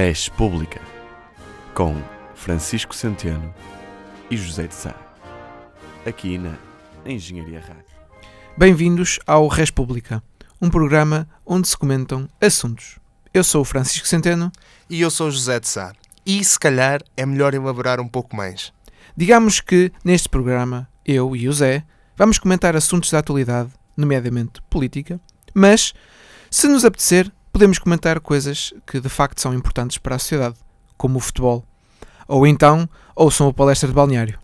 Res Pública, com Francisco Centeno e José de Sá, aqui na Engenharia Rádio. Bem-vindos ao Res Pública, um programa onde se comentam assuntos. Eu sou o Francisco Centeno. E eu sou o José de Sá. E se calhar é melhor elaborar um pouco mais. Digamos que neste programa, eu e o Zé vamos comentar assuntos da atualidade, nomeadamente política, mas se nos apetecer, podemos comentar coisas que de facto são importantes para a sociedade, como o futebol. Ou então, ouçam a palestra de balneário.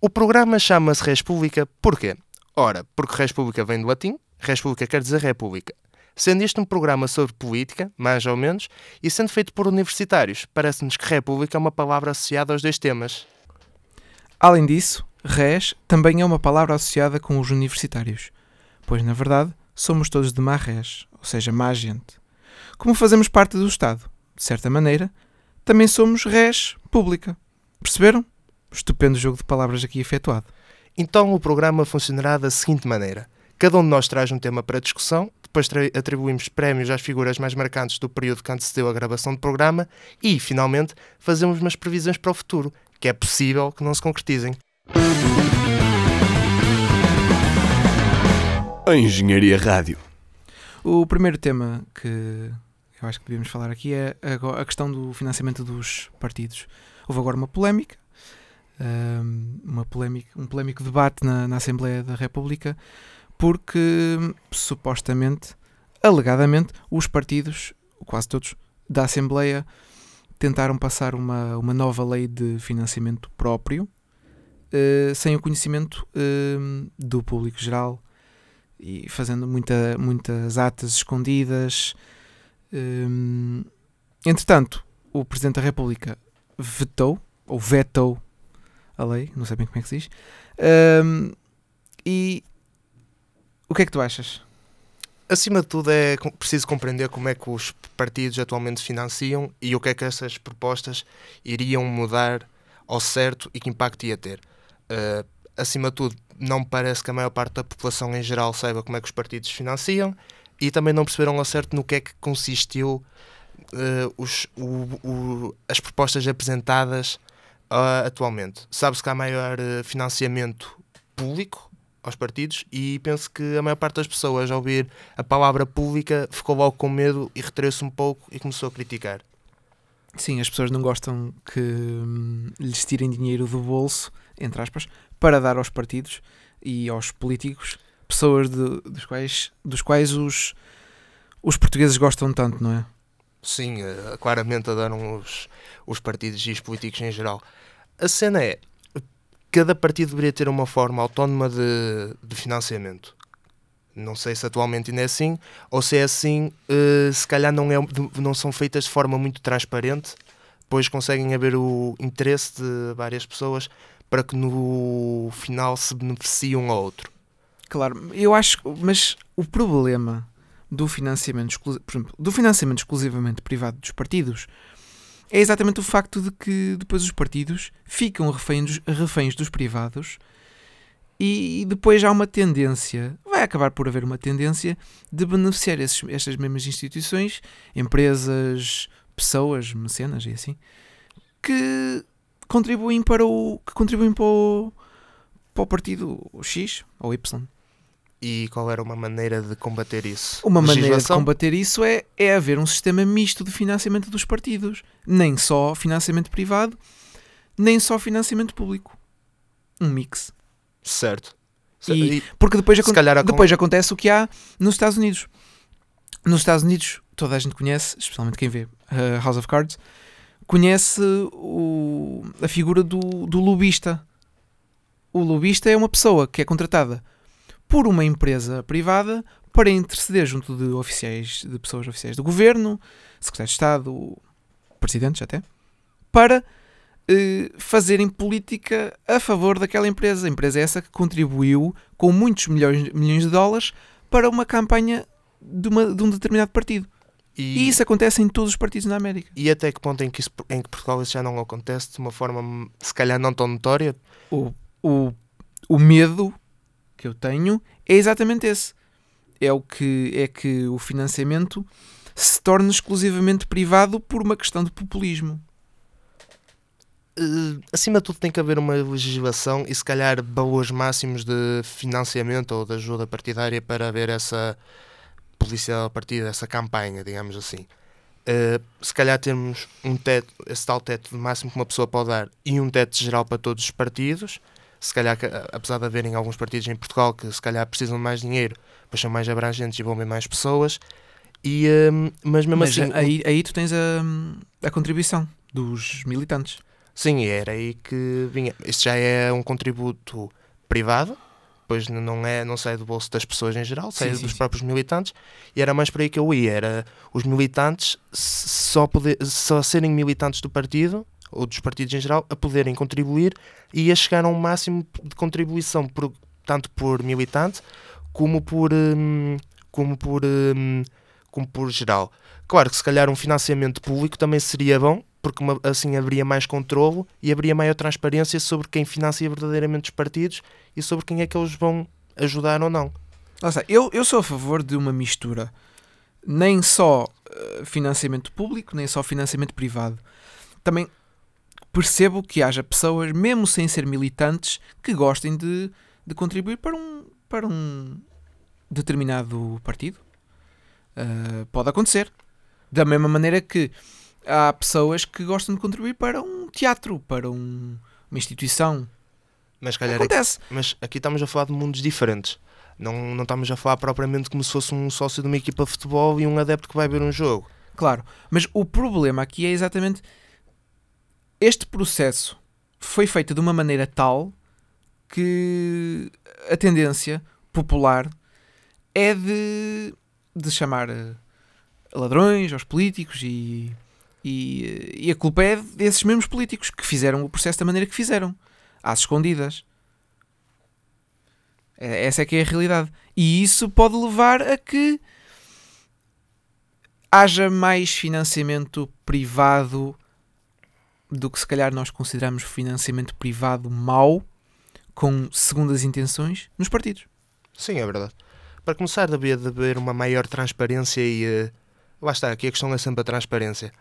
O programa chama-se Res Pública porquê? Ora, porque Res Pública vem do latim, Res Pública quer dizer República. Sendo este um programa sobre política, mais ou menos, e sendo feito por universitários, parece-nos que República é uma palavra associada aos dois temas. Além disso, res também é uma palavra associada com os universitários, pois na verdade somos todos de má res, ou seja, má gente. Como fazemos parte do Estado, de certa maneira, também somos res pública. Perceberam? Estupendo jogo de palavras aqui efetuado. Então o programa funcionará da seguinte maneira: cada um de nós traz um tema para discussão, depois atribuímos prémios às figuras mais marcantes do período que antecedeu a gravação do programa e, finalmente, fazemos umas previsões para o futuro, que é possível que não se concretizem. A Engenharia Rádio. O primeiro tema que eu acho que devíamos falar aqui é a questão do financiamento dos partidos. Houve agora uma polémica, uma polémica um polémico debate na, na Assembleia da República, porque supostamente, alegadamente, os partidos, quase todos, da Assembleia tentaram passar uma, uma nova lei de financiamento próprio, uh, sem o conhecimento uh, do público geral e fazendo muita, muitas atas escondidas. Um, entretanto, o Presidente da República vetou, ou vetou a lei, não sei bem como é que se diz. Um, e o que é que tu achas? Acima de tudo, é preciso compreender como é que os partidos atualmente financiam e o que é que essas propostas iriam mudar ao certo e que impacto ia ter. Uh, acima de tudo, não parece que a maior parte da população em geral saiba como é que os partidos financiam e também não perceberam ao certo no que é que consistiu uh, os, o, o, as propostas apresentadas uh, atualmente. Sabe-se que há maior financiamento público aos partidos e penso que a maior parte das pessoas, ao ouvir a palavra pública, ficou logo com medo e retraiu-se um pouco e começou a criticar. Sim, as pessoas não gostam que hum, lhes tirem dinheiro do bolso, entre aspas, para dar aos partidos e aos políticos, pessoas de, dos quais, dos quais os, os portugueses gostam tanto, não é? Sim, eh, claramente adoram os, os partidos e os políticos em geral. A cena é, cada partido deveria ter uma forma autónoma de, de financiamento. Não sei se atualmente ainda é assim, ou se é assim, uh, se calhar não, é, não são feitas de forma muito transparente, pois conseguem haver o interesse de várias pessoas para que no final se beneficie um ao outro. Claro, eu acho, mas o problema do financiamento, por exemplo, do financiamento exclusivamente privado dos partidos é exatamente o facto de que depois os partidos ficam reféns, reféns dos privados e depois há uma tendência, vai acabar por haver uma tendência de beneficiar esses, estas mesmas instituições, empresas, pessoas, mecenas e assim, que contribuem para o que contribuem para o, para o partido X ou Y. E qual era uma maneira de combater isso? Uma maneira de combater isso é, é haver um sistema misto de financiamento dos partidos. Nem só financiamento privado, nem só financiamento público. Um mix. Certo. E, porque depois, depois acontece o que há nos Estados Unidos. Nos Estados Unidos, toda a gente conhece, especialmente quem vê uh, House of Cards, conhece o, a figura do, do lobista. O lobista é uma pessoa que é contratada por uma empresa privada para interceder junto de oficiais, de pessoas oficiais do governo, secretário de Estado, presidentes até, para eh, fazerem política a favor daquela empresa. A empresa é essa que contribuiu com muitos milhões, milhões de dólares para uma campanha de, uma, de um determinado partido. E, e, isso acontece em todos os partidos na América. E até que ponto em que, isso, em que Portugal isso já não acontece de uma forma, se calhar, não tão notória? O, o, o medo que eu tenho é exatamente esse. É o que é que o financiamento se torne exclusivamente privado por uma questão de populismo. Uh, acima de tudo tem que haver uma legislação e se calhar valores máximos de financiamento ou de ajuda partidária para haver essa publicidade a partir dessa campanha, digamos assim. Uh, se calhar temos um teto, esse tal teto de máximo que uma pessoa pode dar e um teto geral para todos os partidos. Se calhar, apesar de haverem alguns partidos em Portugal que se calhar precisam de mais dinheiro, pois são mais abrangentes e vão ver mais pessoas. E, uh, mas mesmo Mas assim. aí, aí tu tens a, a contribuição dos militantes. Sim, era aí que vinha. Isto já é um contributo privado, pois não, é, não sai do bolso das pessoas em geral, sai Sim, sim, dos sim. próprios militantes, e era mais por aí que eu ia. Era os militantes só, poder, só serem militantes do partido, ou dos partidos em geral, a poderem contribuir e a chegar a um máximo de contribuição, por, tanto por militante como por, hum, como por, hum, como por geral. Claro que se calhar um financiamento público também seria bom, porque assim haveria mais controlo e haveria maior transparência sobre quem financia verdadeiramente os partidos e sobre quem é que eles vão ajudar ou não. Está, eu, eu sou a favor de uma mistura. Nem só eh, financiamento público, nem só financiamento privado. Também percebo que haja pessoas, mesmo sem ser militantes, que gostem de, de contribuir para um, para um determinado partido. Eh, pode acontecer. Da mesma maneira que há pessoas que gostam de contribuir para um teatro, para um- uma instituição. Mas, calhar, aqui, Acontece. mas aqui estamos a falar de mundos diferentes. Não, não estamos a falar propriamente como se fosse um sócio de uma equipa de futebol e um adepto que vai ver um jogo. Claro, mas o problema aqui é exatamente este processo foi feito de uma maneira tal que a tendência popular é de, de chamar eh, ladrões aos políticos e, e, e a culpa é desses mesmos políticos que fizeram o processo da maneira que fizeram, às escondidas. É- Essa é que é a realidade. E isso pode levar a que haja mais financiamento privado do que se calhar nós consideramos financiamento privado mau, com segundas intenções, nos partidos. Sim, é verdade. Para começar, devia de haver uma maior transparência e. eh, lá está, aqui a questão é sempre a transparência.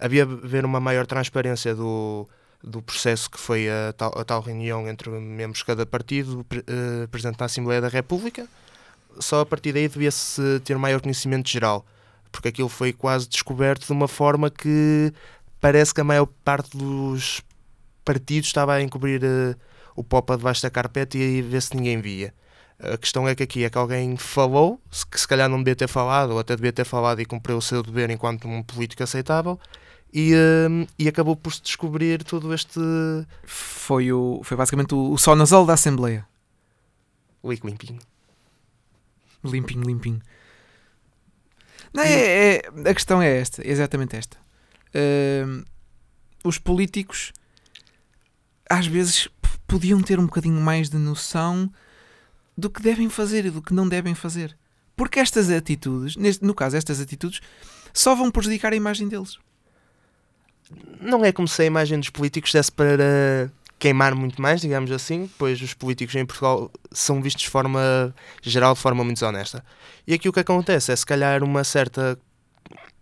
Havia haver uma maior transparência do, do processo que foi a tal, a tal reunião entre membros de cada partido, pre- eh, Presidente da Assembleia da República. Só a partir daí devia-se ter maior conhecimento geral, porque aquilo foi quase descoberto de uma forma que parece que a maior parte dos partidos estava a encobrir eh, o pó para debaixo da carpete e ver se ninguém via. A questão é que aqui é que alguém falou, que se calhar não devia ter falado, ou até devia ter falado e cumpriu o seu dever enquanto um político aceitável, e, hum, e acabou por se descobrir todo este Foi, o, foi basicamente o, o nasal da Assembleia. leak limpinho. Limpinho, limpinho. Não, é, é- a questão é esta, é exatamente esta. Ahm, os políticos às vezes podiam ter um bocadinho mais de noção do que devem fazer e do que não devem fazer. Porque estas atitudes, neste, no caso, estas atitudes, só vão prejudicar a imagem deles. Não é como se a imagem dos políticos desse para queimar muito mais, digamos assim, pois os políticos em Portugal são vistos de forma geral, de forma muito desonesta. E aqui o que acontece é se calhar uma certa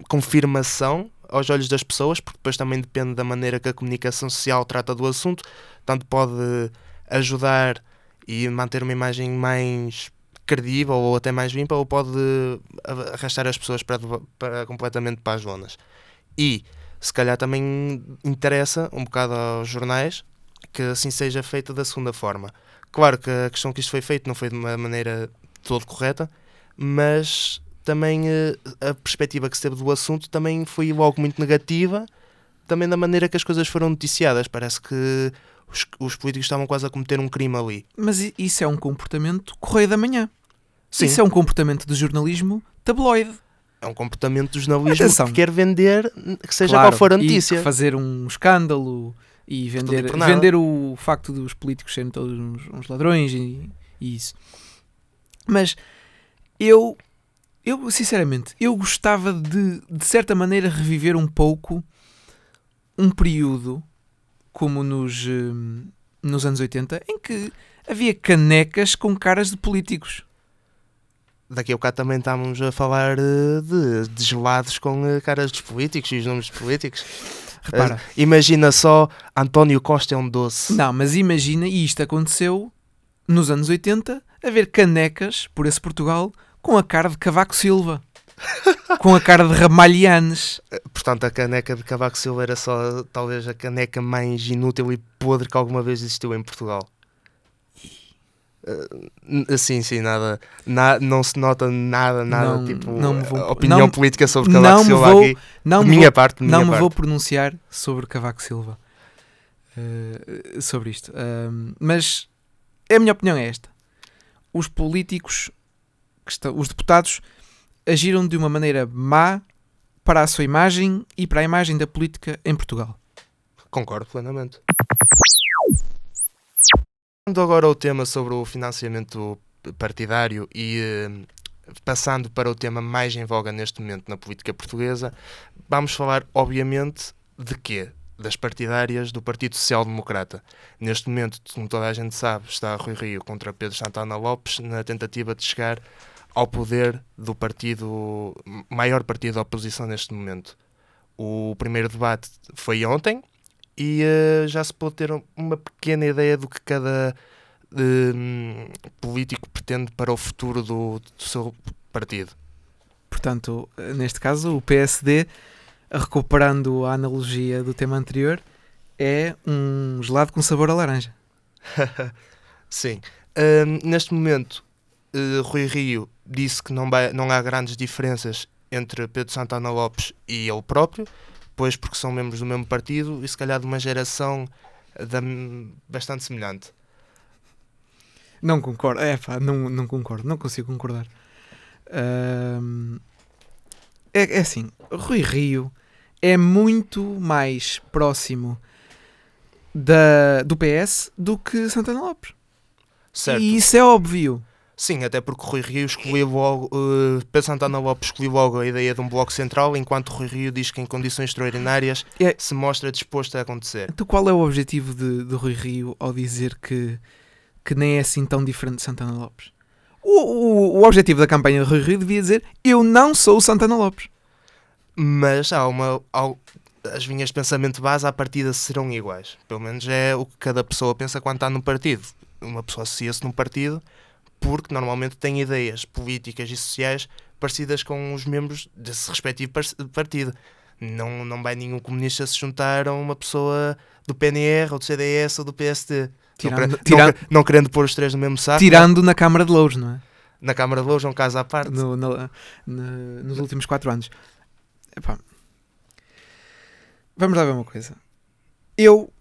confirmação aos olhos das pessoas, porque depois também depende da maneira que a comunicação social trata do assunto, tanto pode ajudar e manter uma imagem mais credível ou até mais limpa, ou pode arrastar as pessoas para, para completamente para as zonas. E se calhar também interessa um bocado aos jornais que assim seja feita da segunda forma. Claro que a questão que isto foi feito não foi de uma maneira todo correta, mas também eh, a perspectiva que se teve do assunto também foi logo muito negativa, também da maneira que as coisas foram noticiadas. Parece que os, os políticos estavam quase a cometer um crime ali. Mas isso é um comportamento correio da manhã. Sim, Isso é um comportamento de jornalismo tabloide. É um comportamento do jornalismo Atenção. que quer vender, que seja Claro, qual for a notícia. fazer um escândalo e vender, vender o facto dos políticos serem todos uns, uns ladrões e, e isso. Mas eu, eu, sinceramente, eu gostava de, de certa maneira, reviver um pouco um período como nos, hum, nos anos 80 em que havia canecas com caras de políticos. Daqui a bocado também estamos a falar eh, de, de gelados com eh, caras dos políticos e os nomes dos políticos. Repara. Eh, imagina só, António Costa é um doce. Não, mas imagina, e isto aconteceu nos anos 80, haver canecas por esse Portugal com a cara de Cavaco Silva. com a cara de Ramalhianes. Portanto, a caneca de Cavaco Silva era só talvez a caneca mais inútil e podre que alguma vez existiu em Portugal. Uh, sim, sim, nada, na, não se nota nada, nada Não- tipo não me vou- opinião não- política sobre Cavaco me Silva vou- aqui. Não me minha vou, parte, minha não me parte. vou pronunciar sobre Cavaco Silva. eh, sobre isto. Ahm, mas a minha opinião é esta. Os políticos, os deputados, agiram de uma maneira má para a sua imagem e para a imagem da política em Portugal. Concordo plenamente. Passando agora ao tema sobre o financiamento partidário e eh, passando para o tema mais em voga neste momento na política portuguesa, vamos falar, obviamente, de quê? Das partidárias do Partido Social Democrata. Neste momento, como toda a gente sabe, está Rui Rio contra Pedro Santana Lopes na tentativa de chegar ao poder do partido, maior partido da oposição neste momento. O primeiro debate foi ontem e eh, já se pode ter uma pequena ideia do que cada hum, político pretende para o futuro do, do seu partido. Portanto, neste caso, o PSD, recuperando a analogia do tema anterior, é um gelado com sabor a laranja. Sim. Hum, neste momento, eh, Rui Rio disse que não, vai- não há grandes diferenças entre Pedro Santana Lopes e ele próprio, pois porque são membros do mesmo partido e se calhar de uma geração da- bastante semelhante. Não concordo. É pá, não, não concordo. Não consigo concordar. É, é assim, Rui Rio é muito mais próximo da, do PS do que Santana Lopes. Certo. E isso é óbvio. Sim, até porque Rui Rio escolheu logo, uh, Pedro Santana Lopes escolheu logo a ideia de um bloco central, enquanto Rui Rio diz que em condições extraordinárias É. se mostra disposto a acontecer. Então qual é o objetivo de, de Rui Rio ao dizer que, que nem é assim tão diferente de Santana Lopes? O, o, o objetivo da campanha de Rui Rio devia dizer eu não sou o Santana Lopes. Mas há uma. há- as linhas de pensamento base à partida serão iguais. Pelo menos é o que cada pessoa pensa quando está num partido. Uma pessoa associa-se num partido porque normalmente tem ideias políticas e sociais parecidas com os membros desse respectivo par- partido. Não, não vai nenhum comunista se juntar a uma pessoa do PNR ou do CDS ou do PSD. Tirando- não, querendo, tirando- não, não querendo pôr os três no mesmo saco. Tirando na Câmara de Louros, não é? Na Câmara de Louros é um caso à parte. no- na- na- nos últimos quatro anos. Epá. Vamos lá ver uma coisa. Eu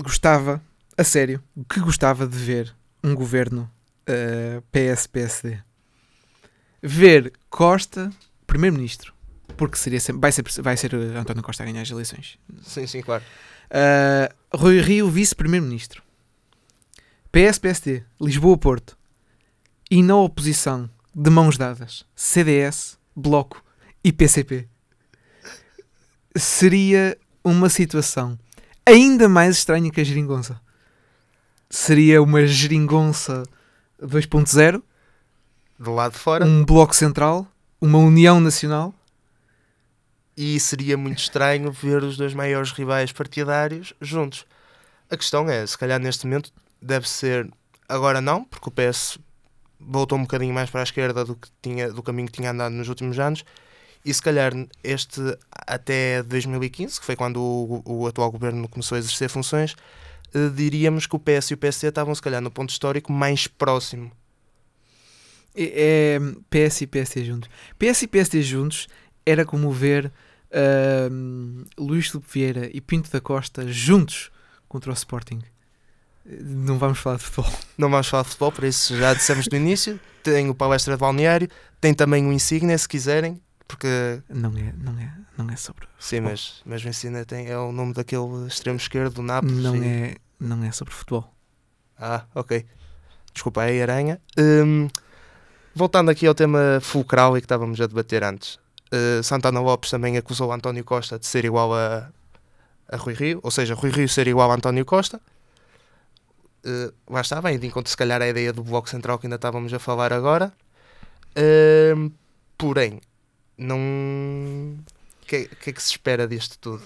gostava, a sério, que gostava de ver um governo eh, PS-PSD. Ver Costa primeiro-ministro. Porque seria sempre, vai, ser, vai ser eh, António Costa a ganhar as eleições. Sim, sim, claro. Uh, Rui Rio, vice-primeiro-ministro. PS-PSD, Lisboa-Porto. E na oposição, de mãos dadas, CDS, Bloco e PCP. Seria uma situação ainda mais estranha que a geringonça. Seria uma geringonça 2.0, Do lado de fora. um bloco central, uma união nacional. e seria muito estranho ver os dois maiores rivais partidários juntos. A questão é, se calhar neste momento deve ser, agora não, porque o PS voltou um bocadinho mais para a esquerda do, que tinha, do caminho que tinha andado nos últimos anos, e se calhar este até 2015, que foi quando o, o atual governo começou a exercer funções, eh, diríamos que o PS e o PSD estavam se calhar no ponto histórico mais próximo. É, é PS e PSD juntos. PS e PSD juntos era como ver ahm, Luís Filipe Vieira e Pinto da Costa juntos contra o Sporting. Não vamos falar de futebol. Não vamos falar de futebol, por isso já dissemos no início. Tem o palestra de balneário, tem também o Insignia, se quiserem, porque Não é, não é, não é sobre. Sim, futebol. mas, mas o Ensina tem, é o nome daquele extremo esquerdo do Nápoles. não e- é, não é sobre futebol. Ah, ok. Desculpa aí, Aranha. Hum, voltando aqui ao tema fulcral e que estávamos a debater antes. Uh, Santana Lopes também acusou António Costa de ser igual a, a Rui Rio, ou seja, Rui Rio ser igual a António Costa. Uh, lá está, bem, de encontro se calhar a ideia do Bloco Central que ainda estávamos a falar agora. Ahm, porém, não. Que, é- que é que se espera disto tudo?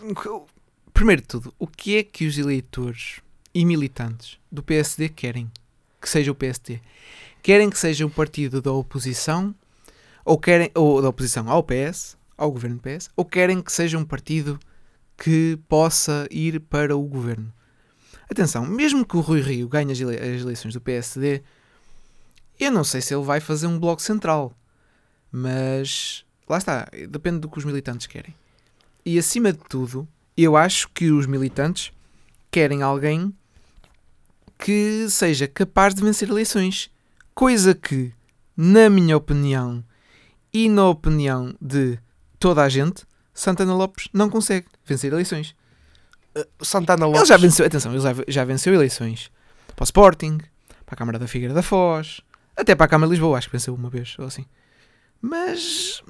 Primeiro de tudo, o que é que os eleitores e militantes do PSD querem que seja o PSD? Querem que seja um partido da oposição ou querem ou da oposição ao PS, ao governo PS, ou querem que seja um partido que possa ir para o governo? Atenção, mesmo que o Rui Rio ganhe as, ele- as eleições do PSD, eu não sei se ele vai fazer um bloco central, mas lá está, depende do que os militantes querem. E acima de tudo, eu acho que os militantes querem alguém que seja capaz de vencer eleições. Coisa que, na minha opinião e na opinião de toda a gente, Santana Lopes não consegue vencer eleições. O Santana Lopes. Ele já venceu, atenção, ele já, já venceu eleições para o Sporting, para a Câmara da Figueira da Foz, até para a Câmara de Lisboa, acho que venceu uma vez ou assim. Mas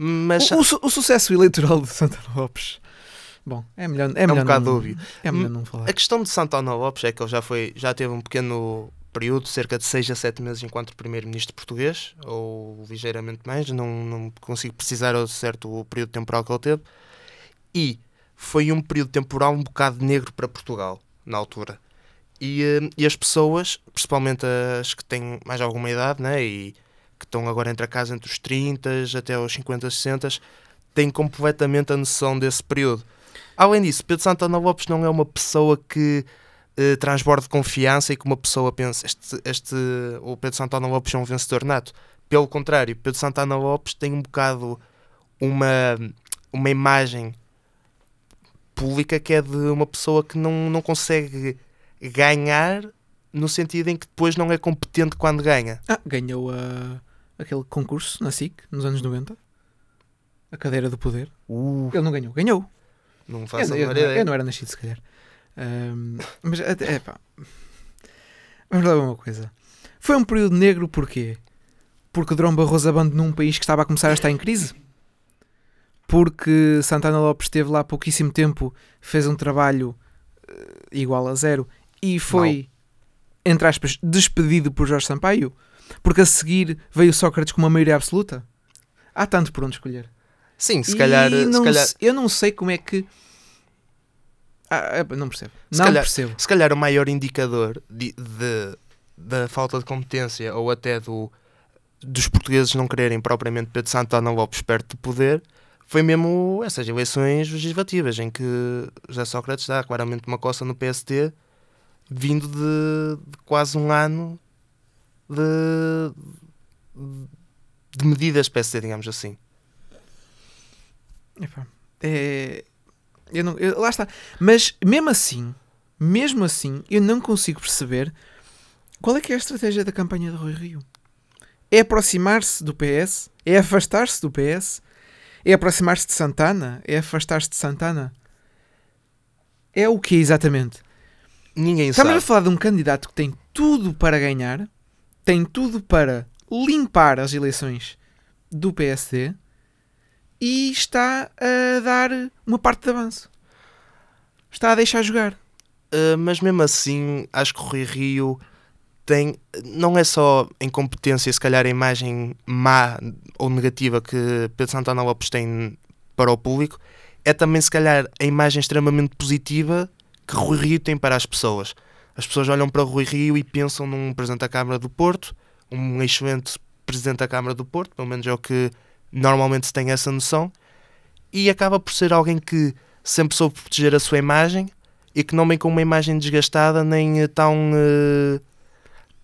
Mas o, o o sucesso eleitoral de Santana Lopes, bom, é melhor, é um melhor bocado não, óbvio. É melhor não falar. a questão de Santana Lopes é que ele já foi, já teve um pequeno período, cerca de 6 a 7 meses enquanto primeiro-ministro português, ou ligeiramente mais, não, não consigo precisar ao certo o período temporal que ele teve, e foi um período temporal um bocado negro para Portugal, na altura. E, eh, e as pessoas, principalmente as que têm mais alguma idade, né, e que estão agora entre a casa entre os 30 até os 50, 60, têm completamente a noção desse período. Além disso, Pedro Santana Lopes não é uma pessoa que eh, transborde confiança e que uma pessoa pensa este, este, o Pedro Santana Lopes é um vencedor nato. Pelo contrário, Pedro Santana Lopes tem um bocado uma, uma imagem pública que é de uma pessoa que não, não consegue ganhar no sentido em que depois não é competente quando ganha. Ah, ganhou a, aquele concurso na SIC nos anos 90. A cadeira do poder. Uh, Ele não ganhou, ganhou. não Eu, faço a eu- menor eu ideia. não era nascido, se calhar. Ahm, mas, até- é pá. Vamos lá ver uma coisa. Foi um período negro porquê? Porque Drão Barroso abandonou um país que estava a começar a estar em crise? Porque Santana Lopes esteve lá há pouquíssimo tempo, fez um trabalho eh, igual a zero e foi, entre aspas, despedido por Jorge Sampaio? Porque a seguir veio Sócrates com uma maioria absoluta? Há tanto por onde escolher. Sim, se E calhar, se não calhar, se- eu não sei como é que. Ah, é, não percebo. Se não calhar- percebo. se calhar o maior indicador de, de- da falta de competência ou até do, dos portugueses não quererem propriamente Pedro Santana Lopes perto do poder foi mesmo essas eleições legislativas em que José Sócrates dá claramente uma coça no PST vindo de, de quase um ano de, de medidas PST, digamos assim. Epá, é, eu não, eu- lá está. Mas mesmo assim, mesmo assim, eu não consigo perceber qual é que é a estratégia da campanha de Rui Rio. É aproximar-se do PS? É afastar-se do PS? É aproximar-se de Santana? É afastar-se de Santana? É o que exatamente? Ninguém Estamos a sabe. falar de um candidato que tem tudo para ganhar, tem tudo para limpar as eleições do PSD e está a dar uma parte de avanço. Está a deixar jogar. Uh, mas mesmo assim, acho que o Rui Rio tem, não é só a incompetência, se calhar a imagem má ou negativa que Pedro Santana Lopes tem para o público, é também se calhar a imagem extremamente positiva que Rui Rio tem para as pessoas. As pessoas olham para o Rui Rio e pensam num Presidente da Câmara do Porto, um excelente Presidente da Câmara do Porto, pelo menos é o que normalmente se tem essa noção, e acaba por ser alguém que sempre soube proteger a sua imagem, e que não vem com uma imagem desgastada nem eh, tão, eh,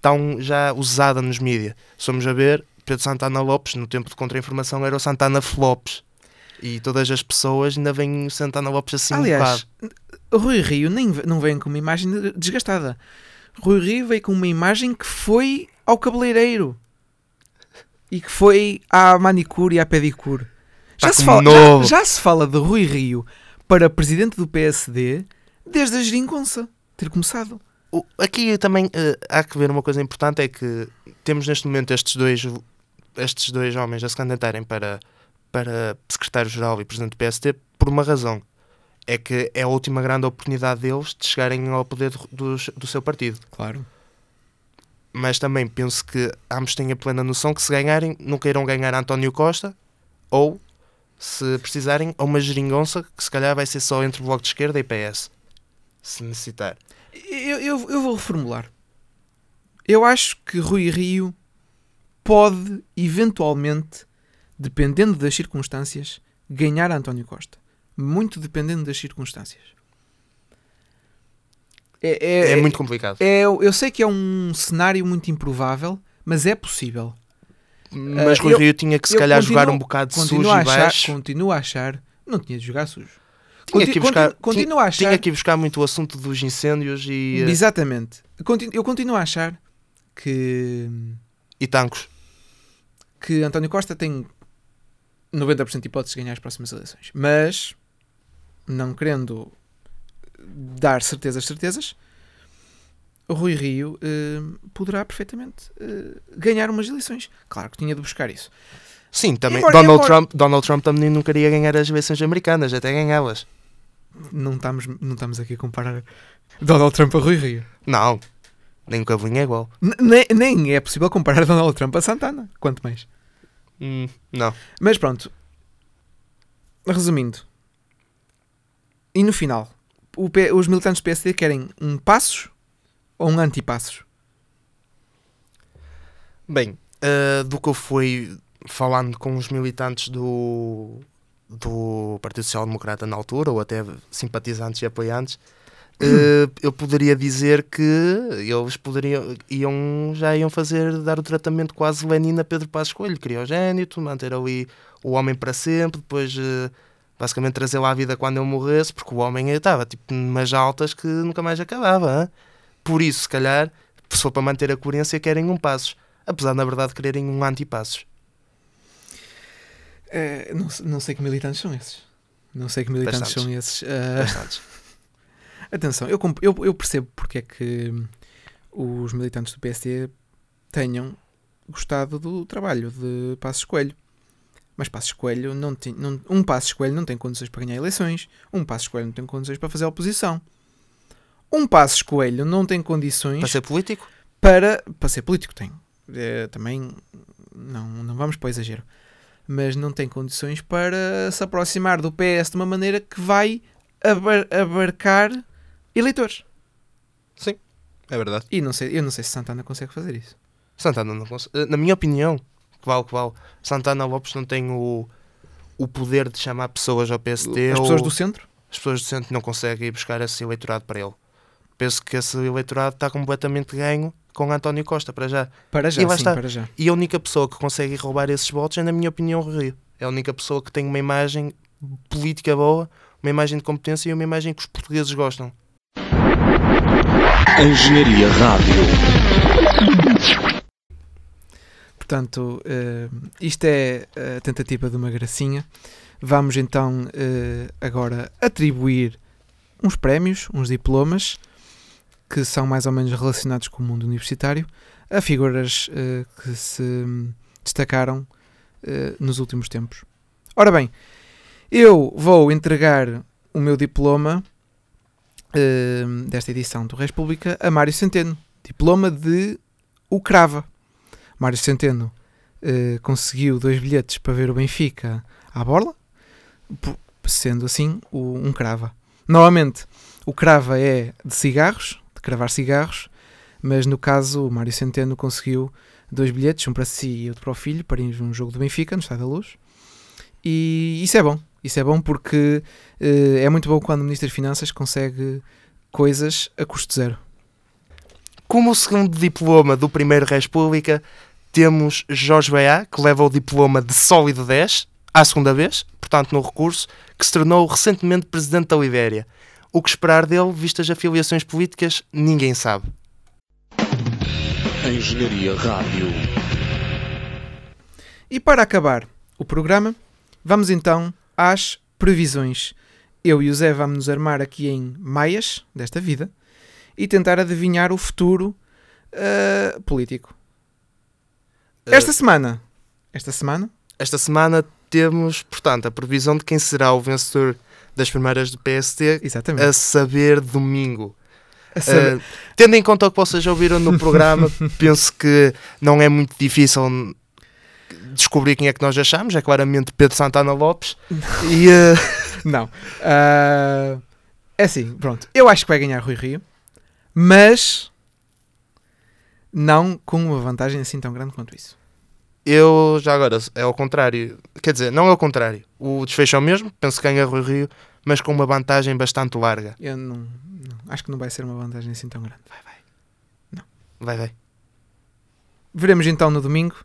tão já usada nos mídias. Somos a ver, Pedro Santana Lopes, no tempo de contra-informação, era o Santana Flopes. E todas as pessoas ainda o Santana Lopes assim um Aliás, o Rui Rio nem, não vem com uma imagem de- desgastada. Rui Rio veio com uma imagem que foi ao cabeleireiro e que foi à manicure e à pedicure. Já, Tá se como fala, já, já se fala de Rui Rio para presidente do PSD desde a geringonça ter começado. Aqui também eh, há que ver uma coisa importante, é que temos neste momento estes dois, estes dois homens a se candidatarem para, para secretário-geral e presidente do PST por uma razão. É que é a última grande oportunidade deles de chegarem ao poder do, do, do seu partido. Claro. mas também penso que ambos têm a plena noção que se ganharem, não queiram ganhar António Costa ou, se precisarem, a uma geringonça que se calhar vai ser só entre o Bloco de Esquerda e PS, se necessitar. Eu, eu, eu vou reformular. Eu acho que Rui Rio pode, eventualmente, dependendo das circunstâncias, ganhar António Costa. Muito dependendo das circunstâncias. É, É, muito complicado. é- eu sei que é um cenário muito improvável, mas é possível. Mas Eh, Rui eu- Rio tinha que se calhar continuo- jogar um bocado sujo e achar, baixo. continuo a achar. Não tinha de jogar sujo. Tinha Conti- buscar- conti- continuo a achar. Tinha que ir buscar muito o assunto dos incêndios e, eh, Exatamente. Eu continuo a achar que, e tancos. que António Costa tem 90% de hipóteses de ganhar as próximas eleições. Mas, não querendo dar certezas, certezas, o Rui Rio eh, poderá perfeitamente eh, ganhar umas eleições. Claro que tinha de buscar isso. Sim, também. Embora- Donald, embora- Trump, Donald Trump também não queria ganhar as eleições americanas, até ganhá-las. Não estamos, não estamos aqui a comparar Donald Trump a Rui Rio. Não, nem o cabelinho é igual. N- nem, nem é possível comparar Donald Trump a Santana. Quanto mais. Hum, não. Mas pronto. Resumindo. E no final, o P- os militantes do PSD querem um passos ou um antipassos? Bem, eh, do que eu fui falando com os militantes do, do Partido Social Democrata na altura, ou até simpatizantes e apoiantes, eh, eu poderia dizer que eles poderiam iam, já iam fazer dar o tratamento quase Lenin a Pedro Passos Coelho, criogénito, manter ali o homem para sempre, depois eh, basicamente trazer lá a vida quando ele morresse, porque o homem estava tipo numas altas que nunca mais acabava. hã? Por isso, se calhar, se for para manter a coerência, querem um passos apesar de, na verdade, quererem um antipassos. Eh, não, não sei que militantes são esses. Não sei que militantes Bastantes. são esses. Bastantes. atenção, eu, eu, eu percebo porque é que os militantes do PSD tenham gostado do trabalho de Passos Coelho. Mas Passos Coelho não tem, não, um Passos Coelho não tem condições para ganhar eleições. Um Passos Coelho não tem condições para fazer oposição. Um Passos Coelho não tem condições Para ser político? para, para ser político tem. Eh, também não, não vamos para o exagero. Mas não tem condições para se aproximar do PS de uma maneira que vai abar- abarcar eleitores. É verdade. E não sei, eu não sei se Santana consegue fazer isso. Santana não consegue. eh, Na minha opinião, que vale, que vale, Santana Lopes não tem o, o poder de chamar pessoas ao PSD As pessoas do centro? as pessoas do centro não conseguem ir buscar esse eleitorado para ele. Penso que esse eleitorado está completamente ganho com António Costa, para já. Para já, E sim, está. para já. E a única pessoa que consegue roubar esses votos é, na minha opinião, o Rio. É a única pessoa que tem uma imagem política boa, uma imagem de competência e uma imagem que os portugueses gostam. Engenharia Rádio. Portanto, eh, isto é a tentativa de uma gracinha. Vamos então eh, agora atribuir uns prémios, uns diplomas, que são mais ou menos relacionados com o mundo universitário, a figuras eh, que se destacaram nos últimos tempos. Ora bem, eu vou entregar o meu diploma eh, desta edição do República a Mário Centeno. Diploma de O Crava. Mário Centeno eh, conseguiu dois bilhetes para ver o Benfica à borla, sendo assim o- um crava. Novamente, o crava é de cigarros, de cravar cigarros, mas no caso o Mário Centeno conseguiu dois bilhetes, um para si e outro para o filho, para ir ver um jogo do Benfica no Estado da Luz. E isso é bom. Isso é bom porque eh, é muito bom quando o Ministro das Finanças consegue coisas a custo zero. Como o segundo diploma do primeiro República, temos Jorge Beá, que leva o diploma de sólido 10, à segunda vez, portanto no recurso, que se tornou recentemente presidente da Libéria. O que esperar dele, vistas as afiliações políticas, ninguém sabe. Engenharia Rádio. E para acabar o programa, vamos então às previsões. Eu e o Zé vamos nos armar aqui em maias desta vida e tentar adivinhar o futuro ah, político. Eh, Esta semana, esta semana, Esta semana temos, portanto, a previsão de quem será o vencedor das primeiras do PSD, exatamente. a saber domingo. A saber- Uh, tendo em conta o que vocês já ouviram no programa, penso que não é muito difícil descobrir quem é que nós achamos. É claramente Pedro Santana Lopes. E uh, Não. Ah, é assim, pronto. Eu acho que vai ganhar Rui Rio, mas não com uma vantagem assim tão grande quanto isso. eu, já agora, é ao contrário. Quer dizer, não é ao contrário. O desfecho é o mesmo. Penso que ganha Rui Rio, mas com uma vantagem bastante larga. Eu não, não- acho que não vai ser uma vantagem assim tão grande. Vai, vai. Veremos então no domingo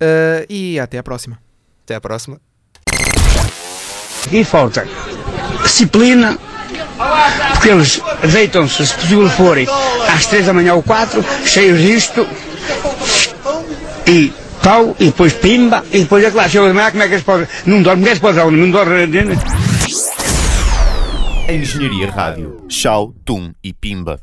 ah, e até à próxima. Até à próxima. Aqui falta disciplina, porque eles deitam-se, se possível forem, às três da manhã ou quatro, cheios disto, e pau, e depois pimba, e depois é claro, chega de manhã, como é que eles podem, não dormem, como é que eles podem, não dormem, Engenharia Rádio. Chau, Tum e Pimba.